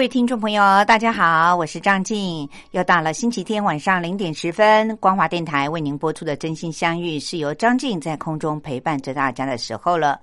各位听众朋友，大家好，我是张静。又到了星期天晚上零点十分，光华电台为您播出的《真心相遇》，是由张静在空中陪伴着大家的时候了。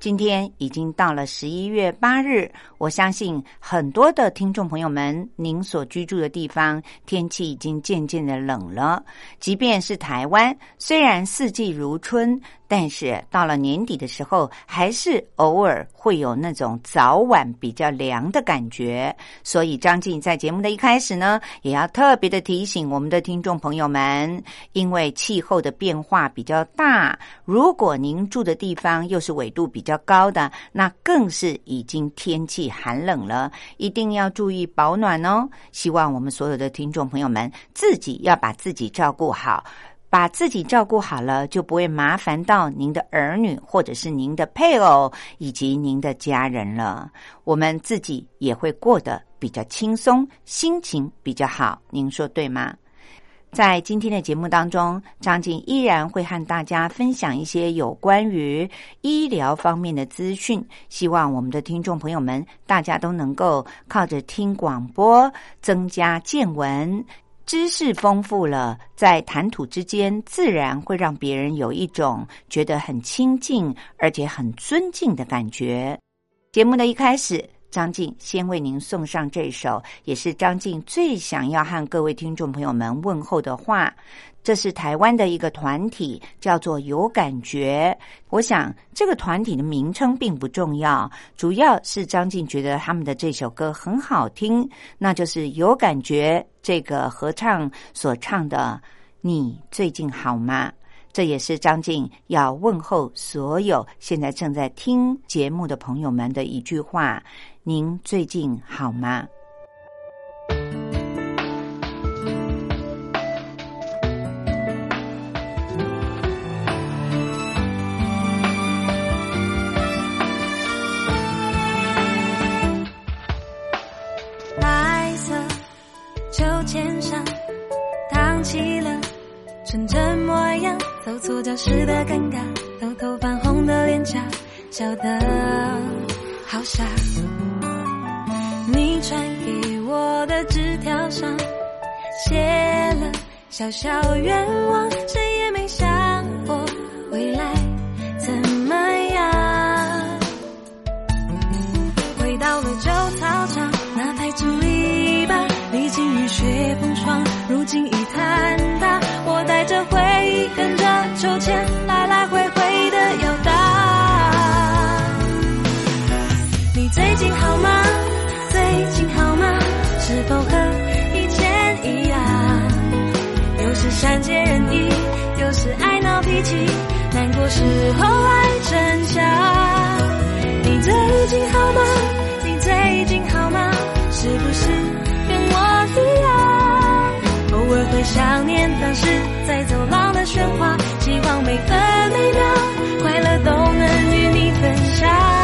今天已经到了十一月八日，我相信很多的听众朋友们，您所居住的地方天气已经渐渐的冷了。即便是台湾，虽然四季如春。但是到了年底的时候，还是偶尔会有那种早晚比较凉的感觉。所以张静在节目的一开始呢，也要特别的提醒我们的听众朋友们，因为气候的变化比较大，如果您住的地方又是纬度比较较高的，那更是已经天气寒冷了，一定要注意保暖哦。希望我们所有的听众朋友们自己要把自己照顾好。把自己照顾好了，就不会麻烦到您的儿女，或者是您的配偶以及您的家人了。我们自己也会过得比较轻松，心情比较好。您说对吗？在今天的节目当中，张静依然会和大家分享一些有关于医疗方面的资讯。希望我们的听众朋友们，大家都能够靠着听广播增加见闻。知识丰富了，在谈吐之间，自然会让别人有一种觉得很亲近，而且很尊敬的感觉。节目的一开始，张静先为您送上这首，也是张静最想要和各位听众朋友们问候的话。这是台湾的一个团体，叫做有感觉。我想这个团体的名称并不重要，主要是张静觉得他们的这首歌很好听，那就是有感觉这个合唱所唱的“你最近好吗？”这也是张静要问候所有现在正在听节目的朋友们的一句话：“您最近好吗？白色秋千上荡起了纯真模样走错教室的尴尬偷偷泛红的脸颊笑得好傻。你传给我的纸条上写了小小愿望，谁也没想过未来怎么样。回到了旧操场，那排竹篱笆，历经雨雪风霜，如今已坍塌。我带着回忆，跟着秋千善解人意，有时爱闹脾气，难过时候爱逞强。你最近好吗？你最近好吗？是不是跟我一样？偶尔会想念当时。在走廊的喧哗，希望每分每秒快乐都能与你分享。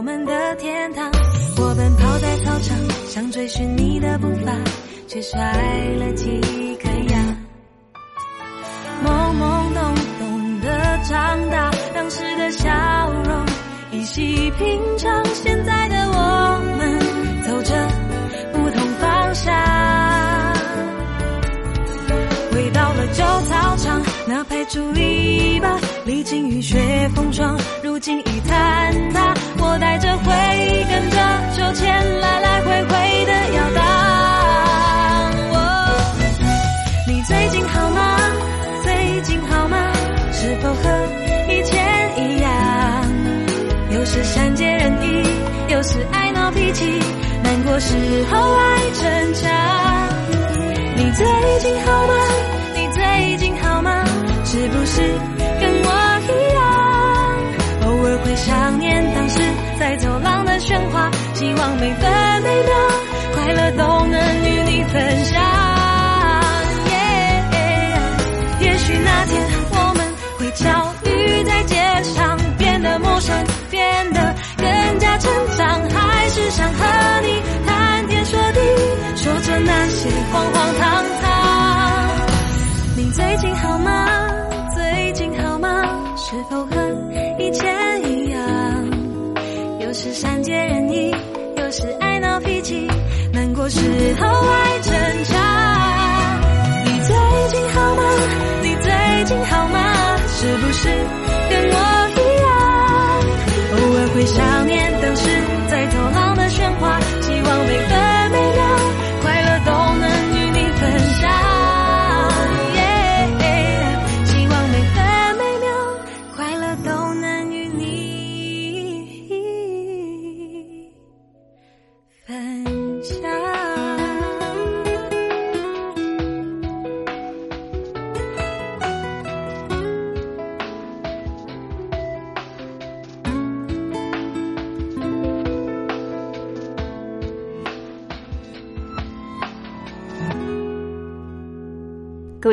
我们的天堂。我奔跑在操场，想追寻你的步伐，却摔了几颗牙。懵懵懂懂的长大，当时的笑容依稀平常。现在的我们走着不同方向，回到了旧操场，那排竹篱笆，历经雨雪风霜，如今已坍塌。我带着回忆，跟着秋千来来回回的摇荡。你最近好吗？最近好吗是否和以前一样？有时善解人意，有时爱闹脾气，难过时候爱逞强。你最近好吗？你最近好吗？是不是希望每分每秒快乐都能与你分享耶。也许那天我们会巧遇在街上，变得陌生，变得更加成长，还是想和你谈天说地，说着那些荒荒唐唐。你最近好吗？最近好吗？是否和以前是爱闹脾气，难过时候爱挣扎。你最近好吗？你最近好吗？是不是跟我一样？偶尔会想念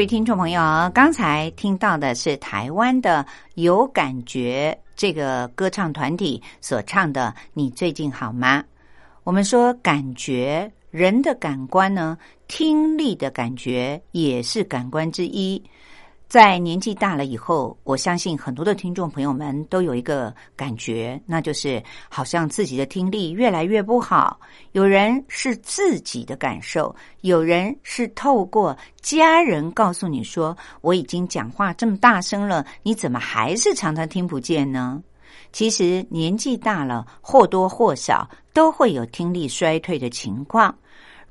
听众朋友，刚才听到的是台湾的有感觉这个歌唱团体所唱的《你最近好吗》。我们说感觉，人的感官呢，听力的感觉也是感官之一。在年纪大了以后，我相信很多的听众朋友们都有一个感觉，那就是好像自己的听力越来越不好。有人是自己的感受，有人是透过家人告诉你说：“我已经讲话这么大声了，你怎么还是常常听不见呢？”其实年纪大了，或多或少都会有听力衰退的情况。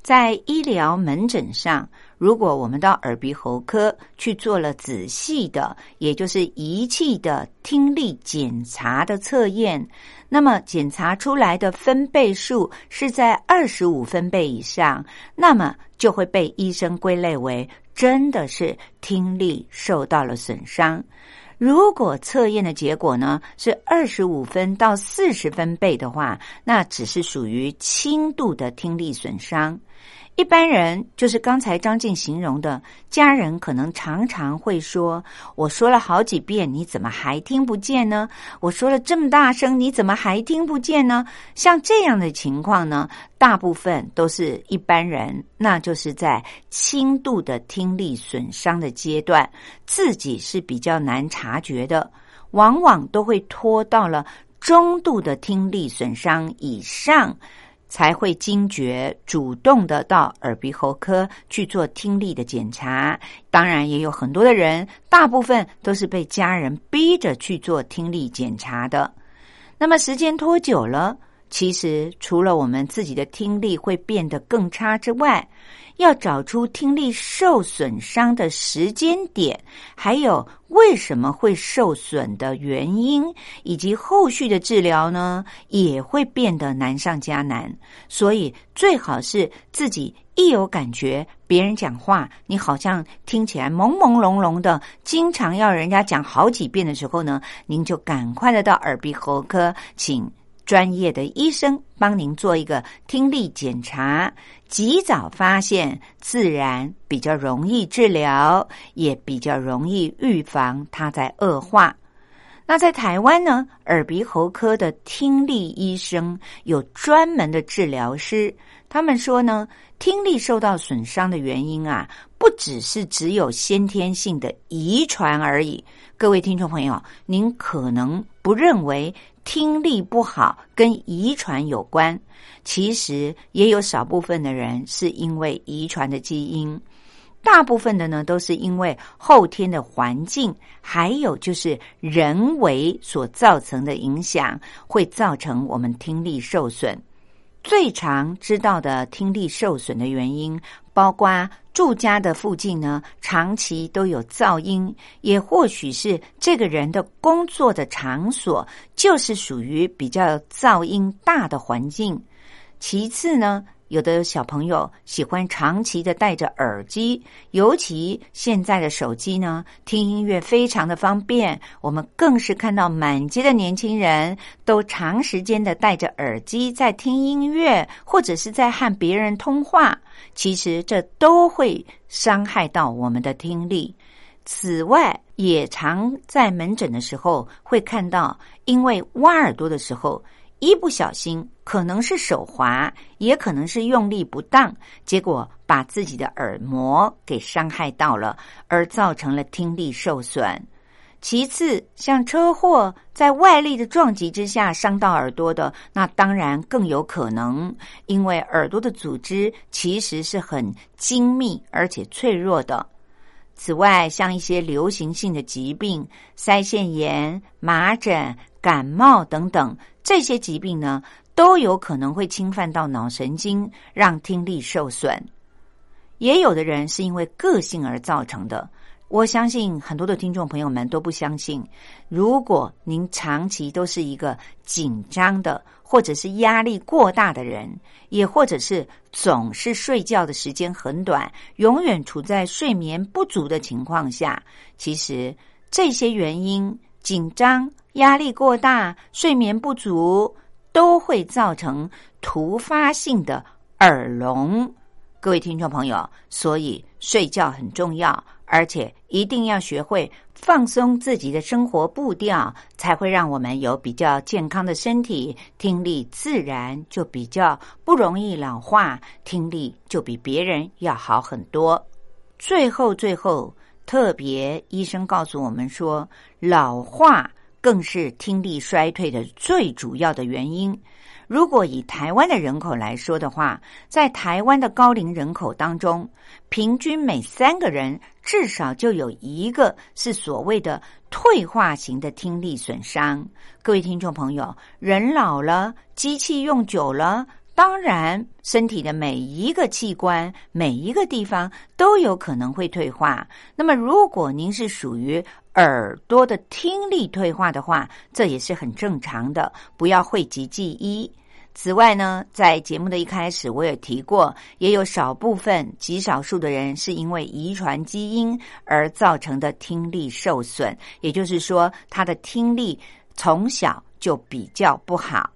在医疗门诊上，如果我们到耳鼻喉科去做了仔细的，也就是仪器的听力检查的测验，那么检查出来的分贝数是在二十五分贝以上，那么就会被医生归类为真的是听力受到了损伤。如果测验的结果呢是二十五分到四十分贝的话，那只是属于轻度的听力损伤。一般人就是刚才张静形容的，家人可能常常会说：“我说了好几遍，你怎么还听不见呢？我说了这么大声，你怎么还听不见呢？”像这样的情况呢，大部分都是一般人，那就是在轻度的听力损伤的阶段，自己是比较难察觉的，往往都会拖到了中度的听力损伤以上。才会惊觉，主动的到耳鼻喉科去做听力的检查。当然，也有很多的人，大部分都是被家人逼着去做听力检查的。那么，时间拖久了，其实除了我们自己的听力会变得更差之外，要找出听力受损伤的时间点，还有为什么会受损的原因，以及后续的治疗呢，也会变得难上加难。所以，最好是自己一有感觉，别人讲话，你好像听起来朦朦胧胧的，经常要人家讲好几遍的时候呢，您就赶快的到耳鼻喉科，请专业的医生帮您做一个听力检查。及早发现，自然比较容易治疗，也比较容易预防它在恶化。那在台湾呢，耳鼻喉科的听力医生有专门的治疗师，他们说呢，听力受到损伤的原因啊，不只是只有先天性的遗传而已。各位听众朋友，您可能不认为听力不好跟遗传有关。其实也有少部分的人是因为遗传的基因，大部分的呢都是因为后天的环境，还有就是人为所造成的影响，会造成我们听力受损。最常知道的听力受损的原因，包括住家的附近呢，长期都有噪音，也或许是这个人的工作的场所就是属于比较噪音大的环境。其次呢。有的小朋友喜欢长期的戴着耳机，尤其现在的手机呢，听音乐非常的方便。我们更是看到满街的年轻人都长时间的戴着耳机在听音乐，或者是在和别人通话。其实这都会伤害到我们的听力。此外，也常在门诊的时候会看到，因为挖耳朵的时候。一不小心，可能是手滑，也可能是用力不当，结果把自己的耳膜给伤害到了，而造成了听力受损。其次，像车祸在外力的撞击之下伤到耳朵的，那当然更有可能，因为耳朵的组织其实是很精密而且脆弱的。此外，像一些流行性的疾病，腮腺炎、麻疹。感冒等等这些疾病呢，都有可能会侵犯到脑神经，让听力受损。也有的人是因为个性而造成的。我相信很多的听众朋友们都不相信，如果您长期都是一个紧张的，或者是压力过大的人，也或者是总是睡觉的时间很短，永远处在睡眠不足的情况下，其实这些原因紧张。压力过大、睡眠不足，都会造成突发性的耳聋。各位听众朋友，所以睡觉很重要，而且一定要学会放松自己的生活步调，才会让我们有比较健康的身体，听力自然就比较不容易老化，听力就比别人要好很多。最后，最后，特别医生告诉我们说，老化。更是听力衰退的最主要的原因。如果以台湾的人口来说的话，在台湾的高龄人口当中，平均每三个人至少就有一个是所谓的退化型的听力损伤。各位听众朋友，人老了，机器用久了。当然，身体的每一个器官、每一个地方都有可能会退化。那么，如果您是属于耳朵的听力退化的话，这也是很正常的，不要讳疾忌医。此外呢，在节目的一开始，我也提过，也有少部分极少数的人是因为遗传基因而造成的听力受损，也就是说，他的听力从小就比较不好。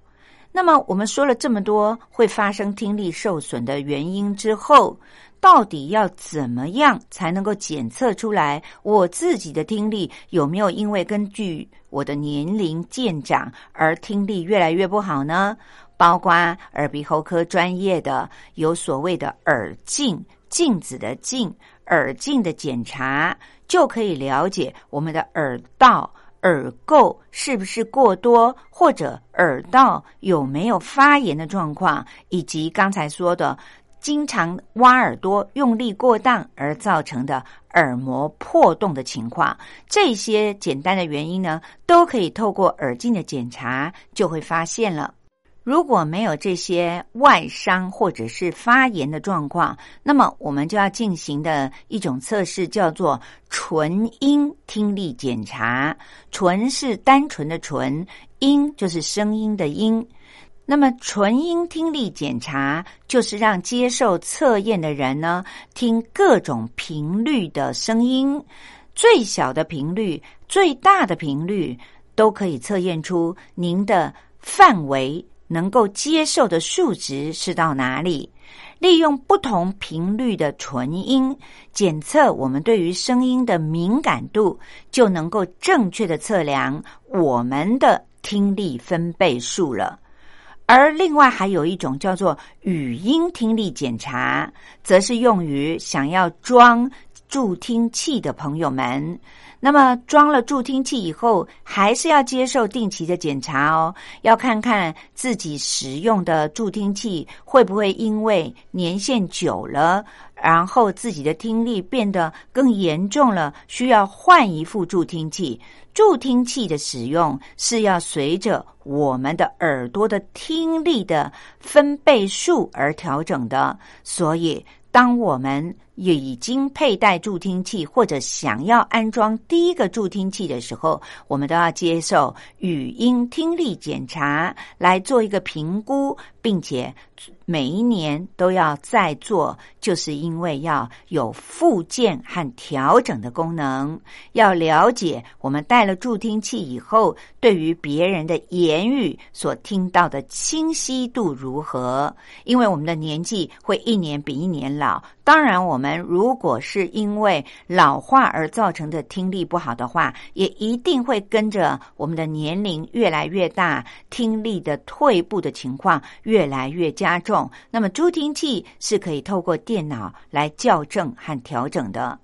那么，我们说了这么多会发生听力受损的原因之后，到底要怎么样才能够检测出来我自己的听力有没有因为根据我的年龄渐长而听力越来越不好呢？包括耳鼻喉科专业的有所谓的耳镜、镜子的镜、耳镜的检查，就可以了解我们的耳道。耳垢是不是过多，或者耳道有没有发炎的状况，以及刚才说的经常挖耳朵、用力过当而造成的耳膜破洞的情况，这些简单的原因呢，都可以透过耳镜的检查就会发现了。如果没有这些外伤或者是发炎的状况，那么我们就要进行的一种测试叫做纯音听力检查。纯是单纯的纯，音就是声音的音。那么纯音听力检查就是让接受测验的人呢，听各种频率的声音，最小的频率、最大的频率，都可以测验出您的范围。能够接受的数值是到哪里？利用不同频率的纯音检测我们对于声音的敏感度，就能够正确的测量我们的听力分贝数了。而另外还有一种叫做语音听力检查，则是用于想要装助听器的朋友们。那么装了助听器以后，还是要接受定期的检查哦，要看看自己使用的助听器会不会因为年限久了，然后自己的听力变得更严重了，需要换一副助听器。助听器的使用是要随着我们的耳朵的听力的分贝数而调整的，所以当我们已经佩戴助听器或者想要安装第一个助听器的时候，我们都要接受语音听力检查来做一个评估，并且每一年都要再做，就是因为要有复健和调整的功能。要了解我们戴了助听器以后，对于别人的言语所听到的清晰度如何？因为我们的年纪会一年比一年老。当然，我们如果是因为老化而造成的听力不好的话，也一定会跟着我们的年龄越来越大，听力的退步的情况越来越加重。那么，助听器是可以透过电脑来校正和调整的。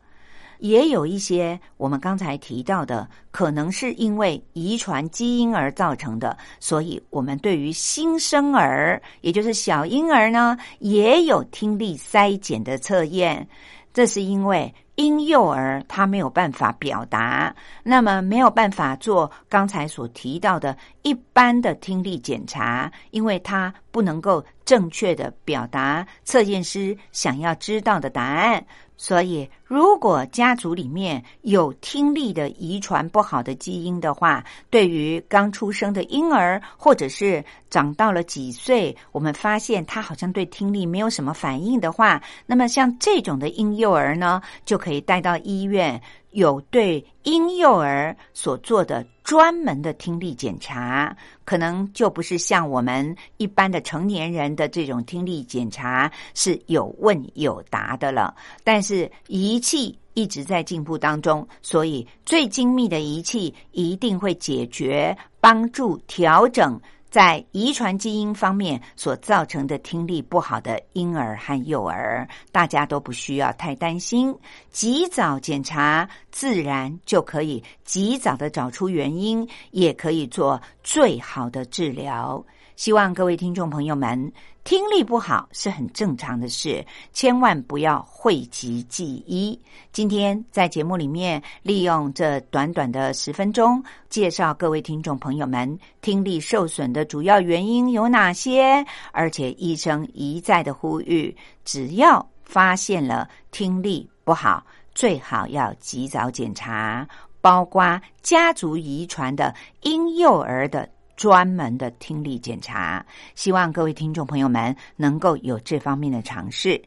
也有一些我们刚才提到的，可能是因为遗传基因而造成的，所以我们对于新生儿，也就是小婴儿呢，也有听力筛检的测验。这是因为婴幼儿他没有办法表达，那么没有办法做刚才所提到的一般的听力检查，因为他不能够正确的表达测验师想要知道的答案。所以，如果家族里面有听力的遗传不好的基因的话，对于刚出生的婴儿，或者是长到了几岁，我们发现他好像对听力没有什么反应的话，那么像这种的婴幼儿呢，就可以带到医院。有对婴幼儿所做的专门的听力检查，可能就不是像我们一般的成年人的这种听力检查是有问有答的了。但是仪器一直在进步当中，所以最精密的仪器一定会解决、帮助调整。在遗传基因方面所造成的听力不好的婴儿和幼儿，大家都不需要太担心。及早检查，自然就可以及早的找出原因，也可以做最好的治疗。希望各位听众朋友们。听力不好是很正常的事，千万不要讳疾忌医。今天在节目里面，利用这短短的十分钟，介绍各位听众朋友们听力受损的主要原因有哪些，而且医生一再的呼吁，只要发现了听力不好，最好要及早检查，包括家族遗传的婴幼儿的。专门的听力检查，希望各位听众朋友们能够有这方面的尝试。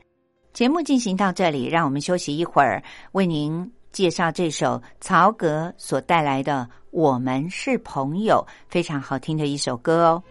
节目进行到这里，让我们休息一会儿，为您介绍这首曹格所带来的《我们是朋友》，非常好听的一首歌哦。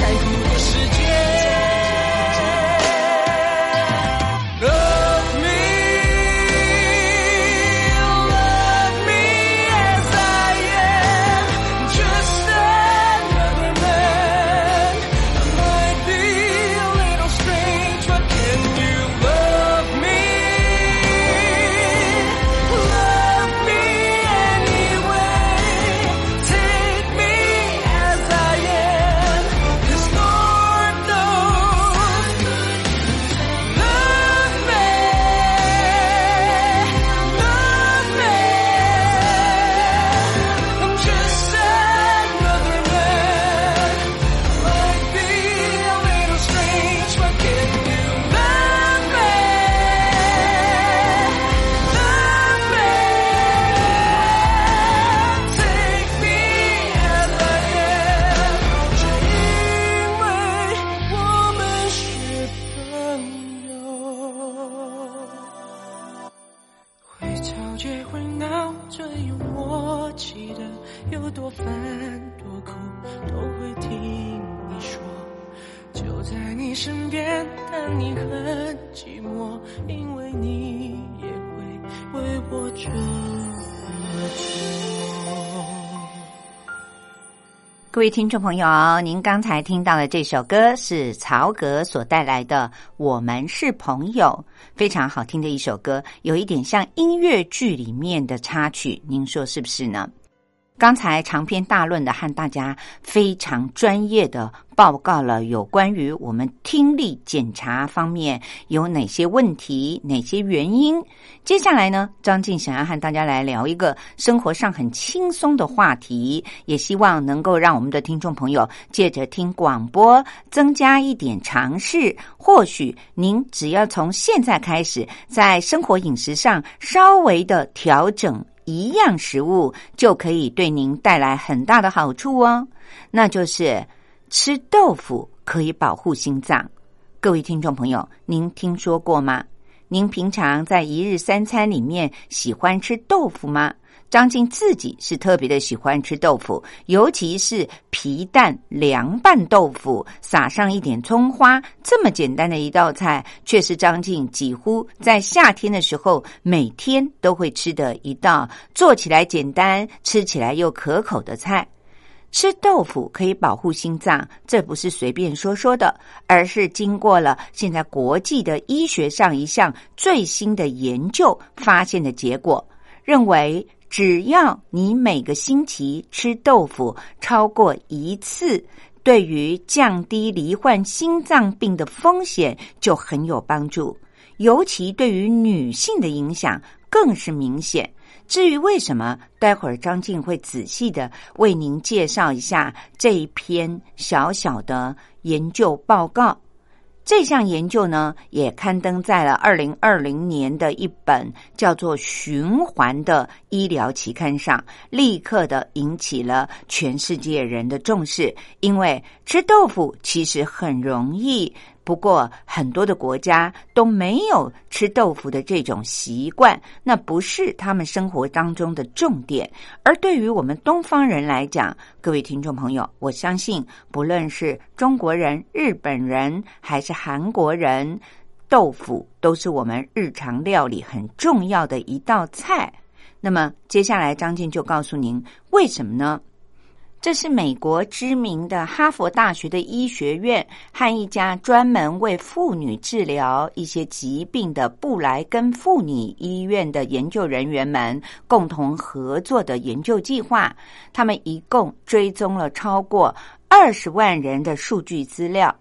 在乎。身边，但你很寂寞，因为你也会为我这么做。各位听众朋友，您刚才听到的这首歌是曹格所带来的《我们是朋友》，非常好听的一首歌，有一点像音乐剧里面的插曲，您说是不是呢？刚才长篇大论的和大家非常专业的报告了有关于我们听力检查方面有哪些问题、哪些原因。接下来呢，张静想要和大家来聊一个生活上很轻松的话题，也希望能够让我们的听众朋友借着听广播增加一点尝试。或许您只要从现在开始，在生活饮食上稍微的调整。一样食物就可以对您带来很大的好处哦，那就是吃豆腐可以保护心脏。各位听众朋友，您听说过吗？您平常在一日三餐里面喜欢吃豆腐吗？张静自己是特别的喜欢吃豆腐，尤其是皮蛋凉拌豆腐，撒上一点葱花，这么简单的一道菜，却是张静几乎在夏天的时候每天都会吃的一道，做起来简单，吃起来又可口的菜。吃豆腐可以保护心脏，这不是随便说说的，而是经过了现在国际的医学上一项最新的研究发现的结果，认为。只要你每个星期吃豆腐超过一次，对于降低罹患心脏病的风险就很有帮助，尤其对于女性的影响更是明显。至于为什么，待会儿张静会仔细的为您介绍一下这一篇小小的研究报告。这项研究呢，也刊登在了二零二零年的一本叫做《循环》的医疗期刊上，立刻的引起了全世界人的重视。因为吃豆腐其实很容易。不过，很多的国家都没有吃豆腐的这种习惯，那不是他们生活当中的重点。而对于我们东方人来讲，各位听众朋友，我相信，不论是中国人、日本人还是韩国人，豆腐都是我们日常料理很重要的一道菜。那么，接下来张静就告诉您为什么呢？这是美国知名的哈佛大学的医学院和一家专门为妇女治疗一些疾病的布莱根妇女医院的研究人员们共同合作的研究计划。他们一共追踪了超过二十万人的数据资料，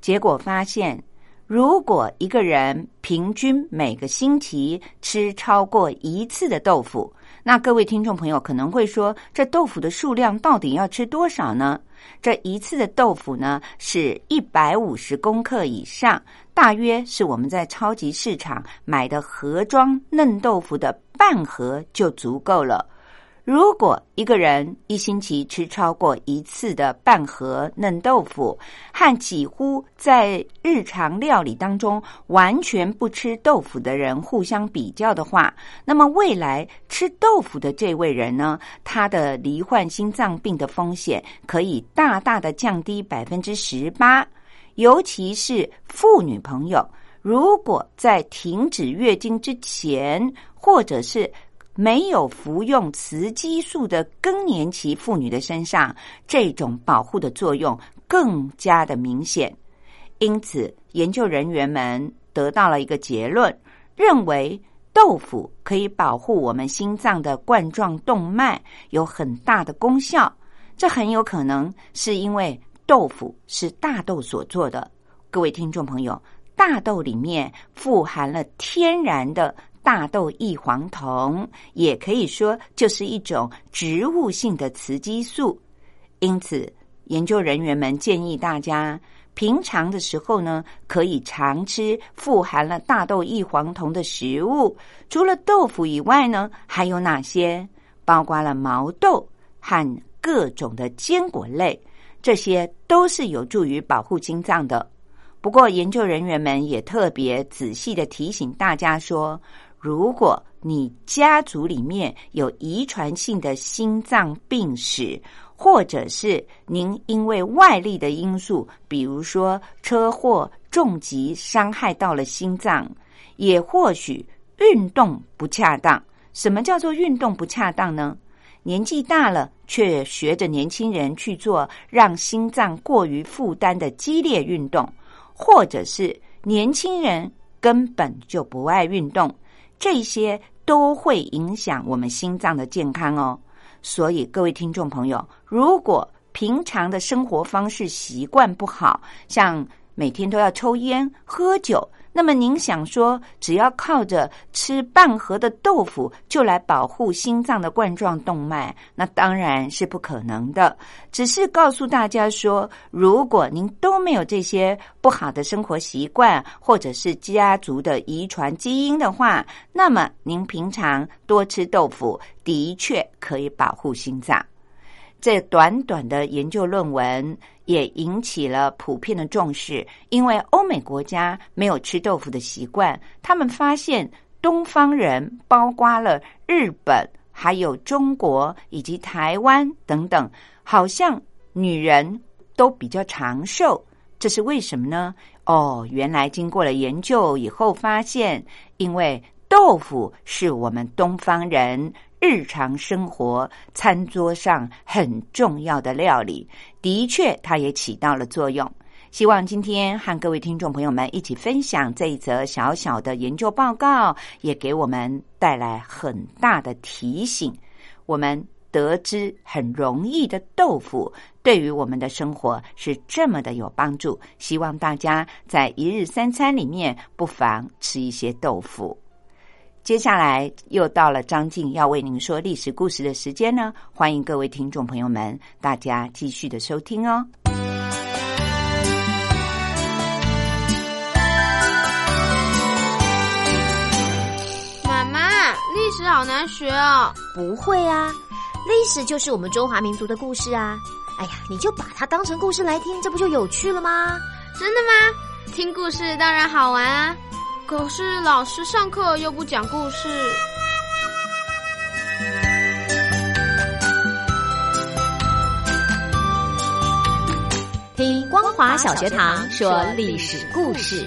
结果发现，如果一个人平均每个星期吃超过一次的豆腐，那各位听众朋友可能会说，这豆腐的数量到底要吃多少呢？这一次的豆腐呢，是一百五十公克以上，大约是我们在超级市场买的盒装嫩豆腐的半盒就足够了。如果一个人一星期吃超过一次的半盒嫩豆腐，和几乎在日常料理当中完全不吃豆腐的人互相比较的话，那么未来吃豆腐的这位人呢，他的罹患心脏病的风险可以大大的降低百分之十八。尤其是妇女朋友，如果在停止月经之前，或者是没有服用雌激素的更年期妇女的身上，这种保护的作用更加的明显。因此，研究人员们得到了一个结论，认为豆腐可以保护我们心脏的冠状动脉，有很大的功效。这很有可能是因为豆腐是大豆所做的。各位听众朋友，大豆里面富含了天然的。大豆异黄酮也可以说就是一种植物性的雌激素，因此研究人员们建议大家平常的时候呢，可以常吃富含了大豆异黄酮的食物。除了豆腐以外呢，还有哪些？包括了毛豆和各种的坚果类，这些都是有助于保护心脏的。不过，研究人员们也特别仔细的提醒大家说。如果你家族里面有遗传性的心脏病史，或者是您因为外力的因素，比如说车祸、重疾伤害到了心脏，也或许运动不恰当。什么叫做运动不恰当呢？年纪大了却学着年轻人去做让心脏过于负担的激烈运动，或者是年轻人根本就不爱运动。这些都会影响我们心脏的健康哦，所以各位听众朋友，如果平常的生活方式习惯不好，像每天都要抽烟喝酒。那么您想说，只要靠着吃半盒的豆腐就来保护心脏的冠状动脉，那当然是不可能的。只是告诉大家说，如果您都没有这些不好的生活习惯，或者是家族的遗传基因的话，那么您平常多吃豆腐，的确可以保护心脏。这短短的研究论文也引起了普遍的重视，因为欧美国家没有吃豆腐的习惯，他们发现东方人，包括了日本、还有中国以及台湾等等，好像女人都比较长寿，这是为什么呢？哦，原来经过了研究以后发现，因为豆腐是我们东方人。日常生活餐桌上很重要的料理，的确，它也起到了作用。希望今天和各位听众朋友们一起分享这一则小小的研究报告，也给我们带来很大的提醒。我们得知很容易的豆腐，对于我们的生活是这么的有帮助。希望大家在一日三餐里面，不妨吃一些豆腐。接下来又到了张静要为您说历史故事的时间呢，欢迎各位听众朋友们，大家继续的收听哦。妈妈，历史好难学哦。不会啊，历史就是我们中华民族的故事啊。哎呀，你就把它当成故事来听，这不就有趣了吗？真的吗？听故事当然好玩啊。可是老师上课又不讲故事，听光华小学堂说历史故事。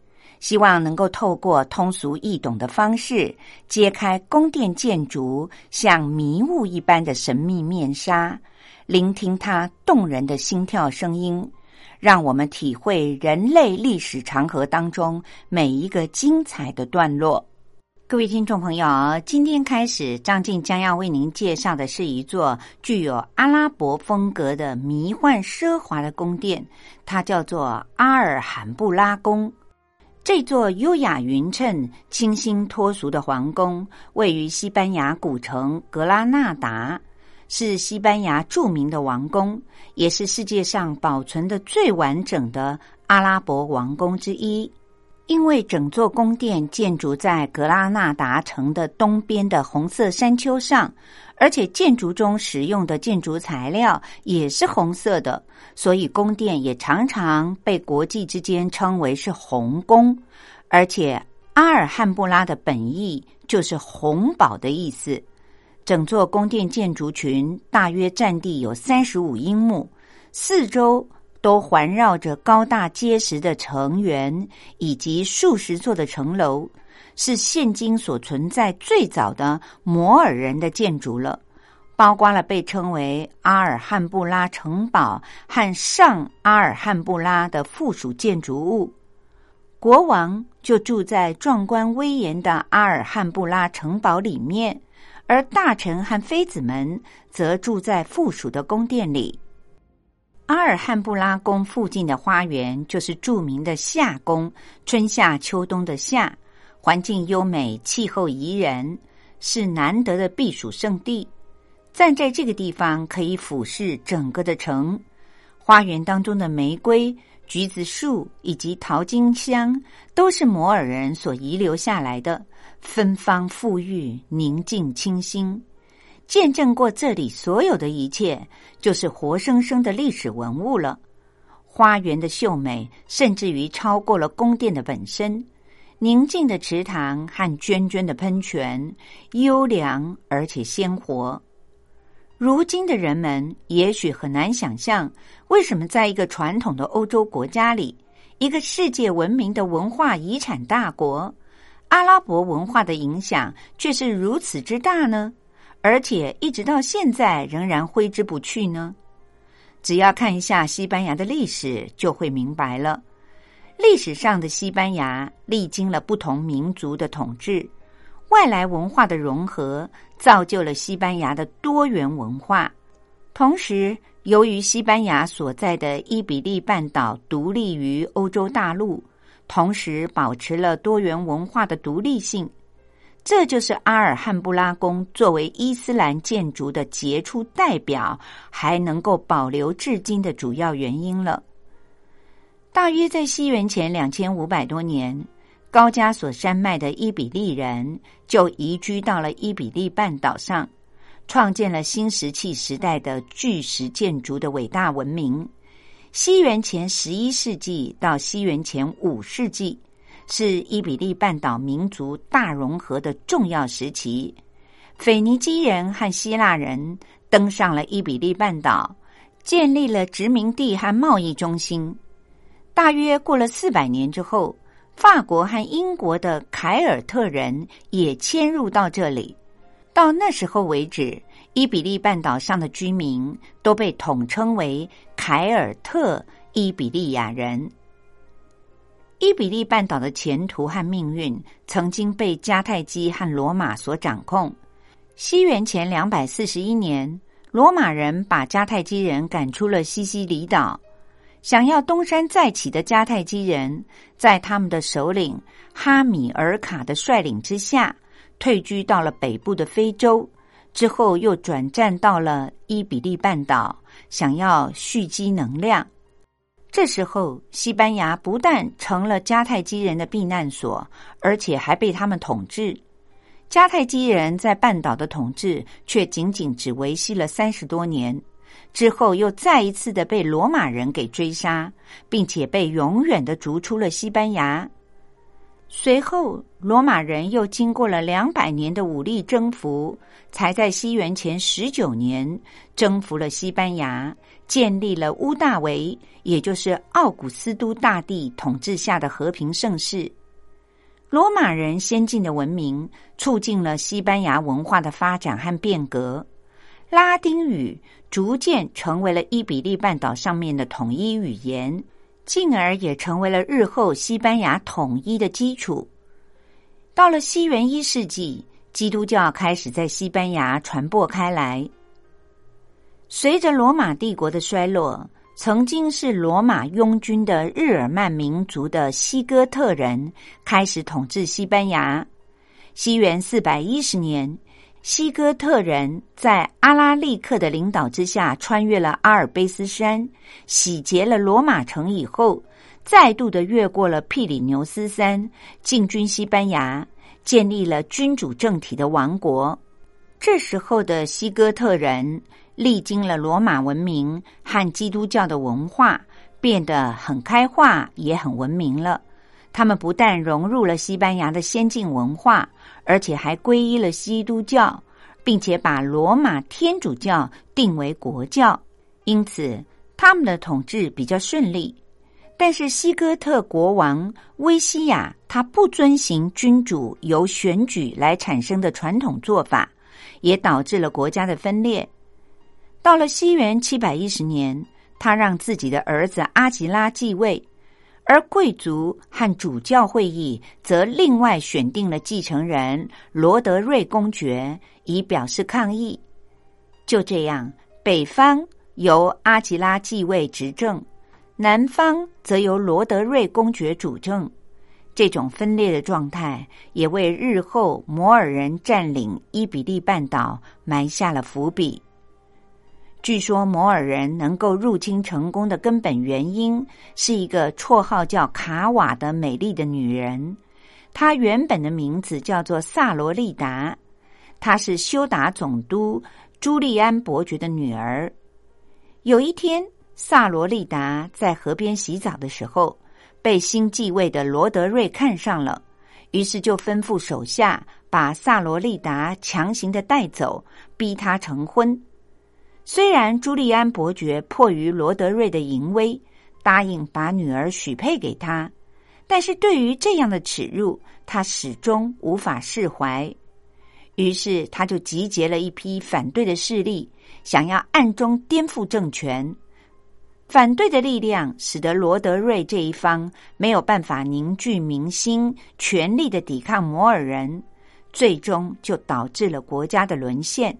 希望能够透过通俗易懂的方式，揭开宫殿建筑像迷雾一般的神秘面纱，聆听它动人的心跳声音，让我们体会人类历史长河当中每一个精彩的段落。各位听众朋友，今天开始，张静将要为您介绍的是一座具有阿拉伯风格的迷幻奢华的宫殿，它叫做阿尔罕布拉宫。这座优雅匀称、清新脱俗的皇宫位于西班牙古城格拉纳达，是西班牙著名的王宫，也是世界上保存的最完整的阿拉伯王宫之一。因为整座宫殿建筑在格拉纳达城的东边的红色山丘上。而且建筑中使用的建筑材料也是红色的，所以宫殿也常常被国际之间称为是红宫。而且阿尔汉布拉的本意就是红堡的意思。整座宫殿建筑群大约占地有三十五英亩，四周都环绕着高大结实的城垣以及数十座的城楼。是现今所存在最早的摩尔人的建筑了。包括了被称为阿尔汉布拉城堡和上阿尔汉布拉的附属建筑物。国王就住在壮观威严的阿尔汉布拉城堡里面，而大臣和妃子们则住在附属的宫殿里。阿尔汉布拉宫附近的花园就是著名的夏宫，春夏秋冬的夏，环境优美，气候宜人，是难得的避暑胜地。站在这个地方，可以俯视整个的城。花园当中的玫瑰、橘子树以及桃金香，都是摩尔人所遗留下来的，芬芳馥郁，宁静清新。见证过这里所有的一切，就是活生生的历史文物了。花园的秀美，甚至于超过了宫殿的本身。宁静的池塘和涓涓的喷泉，优良而且鲜活。如今的人们也许很难想象，为什么在一个传统的欧洲国家里，一个世界闻名的文化遗产大国，阿拉伯文化的影响却是如此之大呢？而且一直到现在仍然挥之不去呢。只要看一下西班牙的历史，就会明白了。历史上的西班牙历经了不同民族的统治，外来文化的融合，造就了西班牙的多元文化。同时，由于西班牙所在的伊比利半岛独立于欧洲大陆，同时保持了多元文化的独立性。这就是阿尔汉布拉宫作为伊斯兰建筑的杰出代表，还能够保留至今的主要原因了。大约在西元前两千五百多年，高加索山脉的伊比利人就移居到了伊比利半岛上，创建了新石器时代的巨石建筑的伟大文明。西元前十一世纪到西元前五世纪。是伊比利半岛民族大融合的重要时期。腓尼基人和希腊人登上了伊比利半岛，建立了殖民地和贸易中心。大约过了四百年之后，法国和英国的凯尔特人也迁入到这里。到那时候为止，伊比利半岛上的居民都被统称为凯尔特伊比利亚人。伊比利半岛的前途和命运曾经被迦太基和罗马所掌控。西元前两百四十一年，罗马人把迦太基人赶出了西西里岛。想要东山再起的迦太基人，在他们的首领哈米尔卡的率领之下，退居到了北部的非洲，之后又转战到了伊比利半岛，想要蓄积能量。这时候，西班牙不但成了迦太基人的避难所，而且还被他们统治。迦太基人在半岛的统治却仅仅只维系了三十多年，之后又再一次的被罗马人给追杀，并且被永远的逐出了西班牙。随后，罗马人又经过了两百年的武力征服，才在西元前十九年征服了西班牙。建立了乌大维，也就是奥古斯都大帝统治下的和平盛世。罗马人先进的文明促进了西班牙文化的发展和变革，拉丁语逐渐成为了伊比利半岛上面的统一语言，进而也成为了日后西班牙统一的基础。到了西元一世纪，基督教开始在西班牙传播开来。随着罗马帝国的衰落，曾经是罗马拥军的日耳曼民族的西哥特人开始统治西班牙。西元四百一十年，西哥特人在阿拉利克的领导之下，穿越了阿尔卑斯山，洗劫了罗马城以后，再度的越过了庇里牛斯山，进军西班牙，建立了君主政体的王国。这时候的西哥特人。历经了罗马文明和基督教的文化，变得很开化，也很文明了。他们不但融入了西班牙的先进文化，而且还皈依了基督教，并且把罗马天主教定为国教。因此，他们的统治比较顺利。但是，西哥特国王威西亚他不遵循君主由选举来产生的传统做法。也导致了国家的分裂。到了西元七百一十年，他让自己的儿子阿吉拉继位，而贵族和主教会议则另外选定了继承人罗德瑞公爵，以表示抗议。就这样，北方由阿吉拉继位执政，南方则由罗德瑞公爵主政。这种分裂的状态，也为日后摩尔人占领伊比利半岛埋下了伏笔。据说摩尔人能够入侵成功的根本原因，是一个绰号叫卡瓦的美丽的女人。她原本的名字叫做萨罗利达，她是修达总督朱利安伯爵的女儿。有一天，萨罗利达在河边洗澡的时候，被新继位的罗德瑞看上了，于是就吩咐手下把萨罗利达强行的带走，逼她成婚。虽然朱利安伯爵迫于罗德瑞的淫威，答应把女儿许配给他，但是对于这样的耻辱，他始终无法释怀。于是，他就集结了一批反对的势力，想要暗中颠覆政权。反对的力量使得罗德瑞这一方没有办法凝聚民心，全力的抵抗摩尔人，最终就导致了国家的沦陷。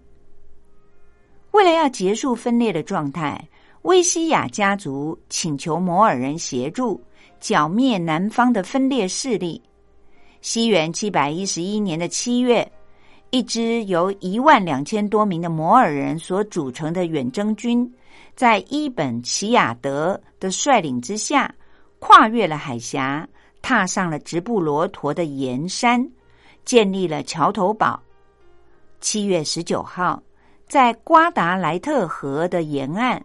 为了要结束分裂的状态，威西亚家族请求摩尔人协助剿灭南方的分裂势力。西元七百一十一年的七月，一支由一万两千多名的摩尔人所组成的远征军，在伊本齐亚德的率领之下，跨越了海峡，踏上了直布罗陀的盐山，建立了桥头堡。七月十九号。在瓜达莱特河的沿岸，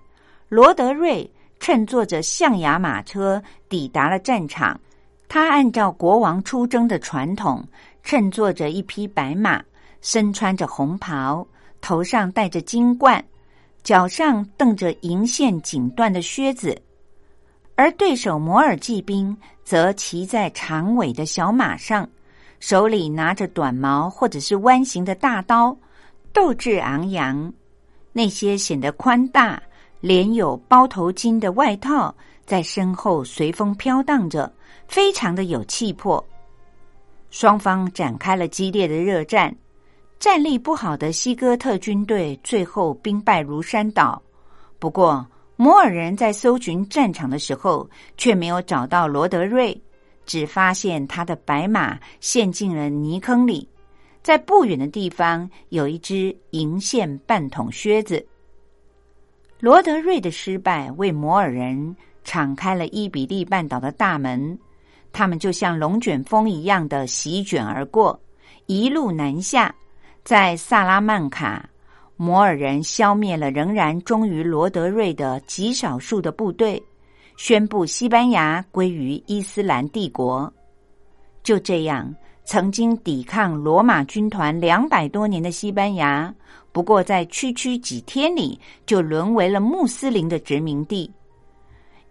罗德瑞乘坐着象牙马车抵达了战场。他按照国王出征的传统，乘坐着一匹白马，身穿着红袍，头上戴着金冠，脚上蹬着银线锦缎的靴子。而对手摩尔骑兵则骑在长尾的小马上，手里拿着短矛或者是弯形的大刀。斗志昂扬，那些显得宽大、连有包头巾的外套在身后随风飘荡着，非常的有气魄。双方展开了激烈的热战，战力不好的西哥特军队最后兵败如山倒。不过，摩尔人在搜寻战场的时候，却没有找到罗德瑞，只发现他的白马陷进了泥坑里。在不远的地方有一只银线半筒靴子。罗德瑞的失败为摩尔人敞开了伊比利半岛的大门，他们就像龙卷风一样的席卷而过，一路南下。在萨拉曼卡，摩尔人消灭了仍然忠于罗德瑞的极少数的部队，宣布西班牙归于伊斯兰帝国。就这样。曾经抵抗罗马军团两百多年的西班牙，不过在区区几天里就沦为了穆斯林的殖民地。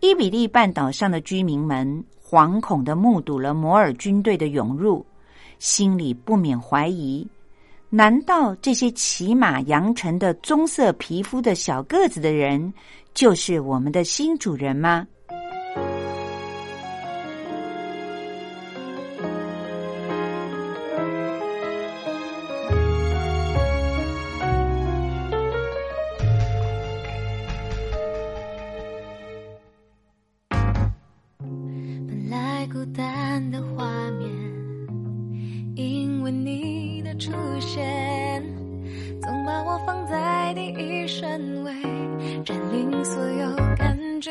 伊比利半岛上的居民们惶恐的目睹了摩尔军队的涌入，心里不免怀疑：难道这些骑马扬尘的棕色皮肤的小个子的人，就是我们的新主人吗？孤单的画面因为你的出现总把我放在第一顺位占领所有感觉。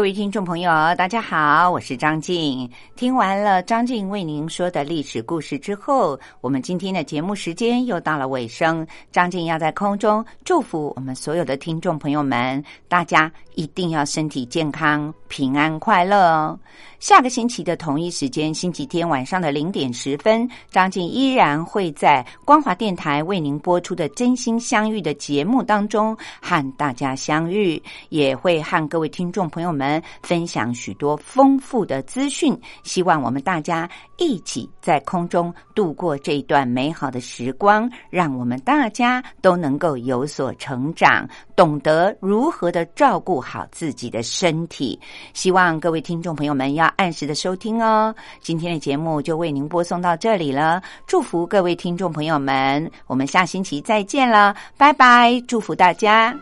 各位听众朋友，大家好，我是张静。听完了张静为您说的历史故事之后，我们今天的节目时间又到了尾声。张静要在空中祝福我们所有的听众朋友们，大家一定要身体健康、平安快乐哦。下个星期的同一时间，星期天晚上的零点十分，张静依然会在光华电台为您播出的《真心相遇》的节目当中和大家相遇，也会和各位听众朋友们分享许多丰富的资讯。希望我们大家一起在空中度过这段美好的时光，让我们大家都能够有所成长，懂得如何的照顾好自己的身体。希望各位听众朋友们要按时的收听哦。今天的节目就为您播送到这里了，祝福各位听众朋友们，我们下星期再见了，拜拜，祝福大家。